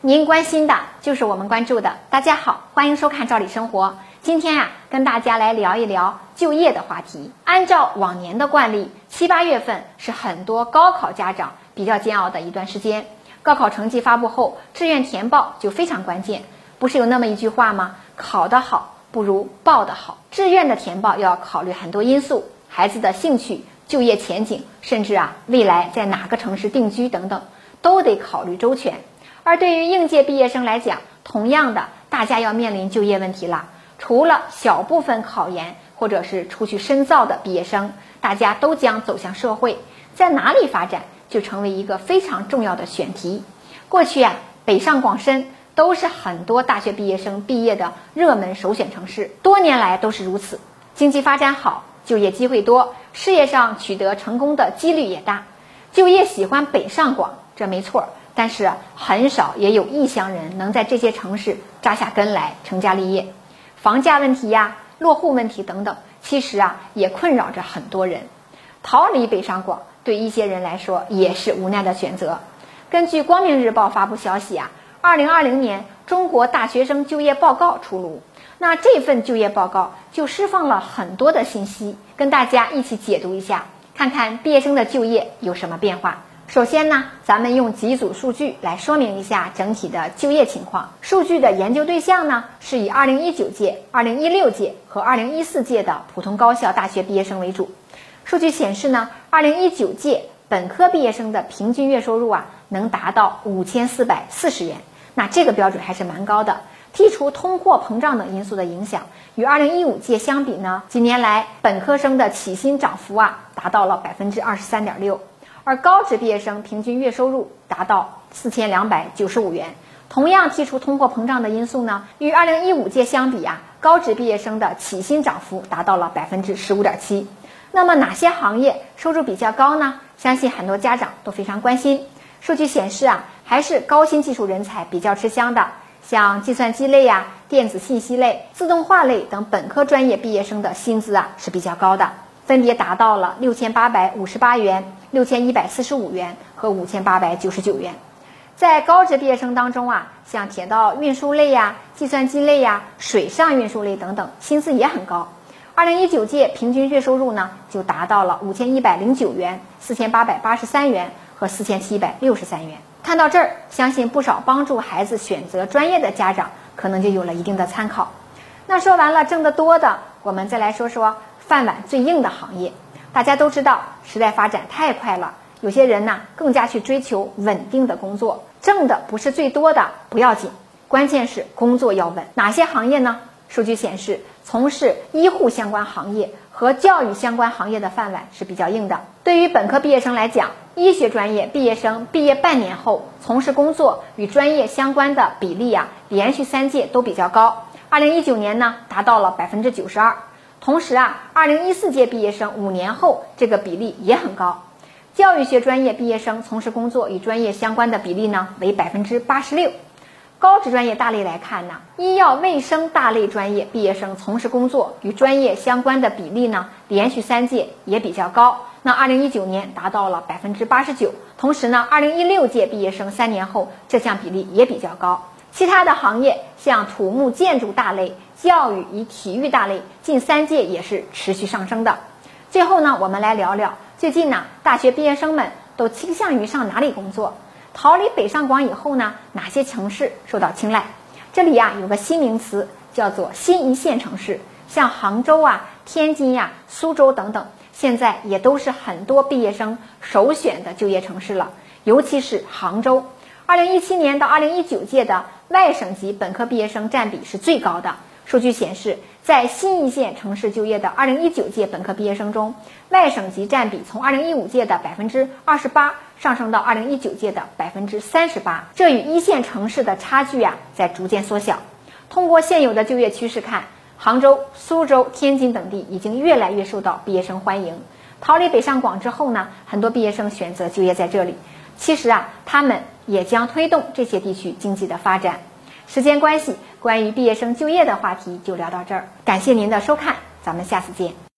您关心的就是我们关注的。大家好，欢迎收看《赵理生活》。今天啊，跟大家来聊一聊就业的话题。按照往年的惯例，七八月份是很多高考家长比较煎熬的一段时间。高考成绩发布后，志愿填报就非常关键。不是有那么一句话吗？考得好不如报得好。志愿的填报要考虑很多因素，孩子的兴趣、就业前景，甚至啊未来在哪个城市定居等等，都得考虑周全。而对于应届毕业生来讲，同样的，大家要面临就业问题了。除了小部分考研或者是出去深造的毕业生，大家都将走向社会，在哪里发展就成为一个非常重要的选题。过去啊，北上广深都是很多大学毕业生毕业的热门首选城市，多年来都是如此。经济发展好，就业机会多，事业上取得成功的几率也大，就业喜欢北上广，这没错。但是很少也有异乡人能在这些城市扎下根来成家立业，房价问题呀、落户问题等等，其实啊也困扰着很多人。逃离北上广对一些人来说也是无奈的选择。根据光明日报发布消息啊，二零二零年中国大学生就业报告出炉，那这份就业报告就释放了很多的信息，跟大家一起解读一下，看看毕业生的就业有什么变化。首先呢，咱们用几组数据来说明一下整体的就业情况。数据的研究对象呢，是以2019届、2016届和2014届的普通高校大学毕业生为主。数据显示呢，2019届本科毕业生的平均月收入啊，能达到5440元，那这个标准还是蛮高的。剔除通货膨胀等因素的影响，与2015届相比呢，几年来本科生的起薪涨幅啊，达到了百分之二十三点六。而高职毕业生平均月收入达到四千两百九十五元，同样剔除通货膨胀的因素呢，与二零一五届相比啊，高职毕业生的起薪涨幅达到了百分之十五点七。那么哪些行业收入比较高呢？相信很多家长都非常关心。数据显示啊，还是高新技术人才比较吃香的，像计算机类呀、电子信息类、自动化类等本科专业毕业生的薪资啊是比较高的。分别达到了六千八百五十八元、六千一百四十五元和五千八百九十九元。在高职毕业生当中啊，像铁道运输类呀、计算机类呀、水上运输类等等，薪资也很高。二零一九届平均月收入呢，就达到了五千一百零九元、四千八百八十三元和四千七百六十三元。看到这儿，相信不少帮助孩子选择专业的家长可能就有了一定的参考。那说完了挣得多的，我们再来说说。饭碗最硬的行业，大家都知道，时代发展太快了，有些人呢更加去追求稳定的工作，挣的不是最多的不要紧，关键是工作要稳。哪些行业呢？数据显示，从事医护相关行业和教育相关行业的饭碗是比较硬的。对于本科毕业生来讲，医学专业毕业生毕业半年后从事工作与专业相关的比例啊，连续三届都比较高。二零一九年呢，达到了百分之九十二。同时啊，二零一四届毕业生五年后这个比例也很高。教育学专业毕业生从事工作与专业相关的比例呢为百分之八十六。高职专业大类来看呢，医药卫生大类专业毕业生从事工作与专业相关的比例呢连续三届也比较高。那二零一九年达到了百分之八十九。同时呢，二零一六届毕业生三年后这项比例也比较高。其他的行业像土木建筑大类、教育与体育大类，近三届也是持续上升的。最后呢，我们来聊聊最近呢，大学毕业生们都倾向于上哪里工作？逃离北上广以后呢，哪些城市受到青睐？这里呀有个新名词，叫做新一线城市，像杭州啊、天津呀、苏州等等，现在也都是很多毕业生首选的就业城市了，尤其是杭州。二零一七年到二零一九届的外省籍本科毕业生占比是最高的。数据显示，在新一线城市就业的二零一九届本科毕业生中，外省籍占比从二零一五届的百分之二十八上升到二零一九届的百分之三十八。这与一线城市的差距啊在逐渐缩小。通过现有的就业趋势看，杭州、苏州、天津等地已经越来越受到毕业生欢迎。逃离北上广之后呢，很多毕业生选择就业在这里。其实啊，他们也将推动这些地区经济的发展。时间关系，关于毕业生就业的话题就聊到这儿。感谢您的收看，咱们下次见。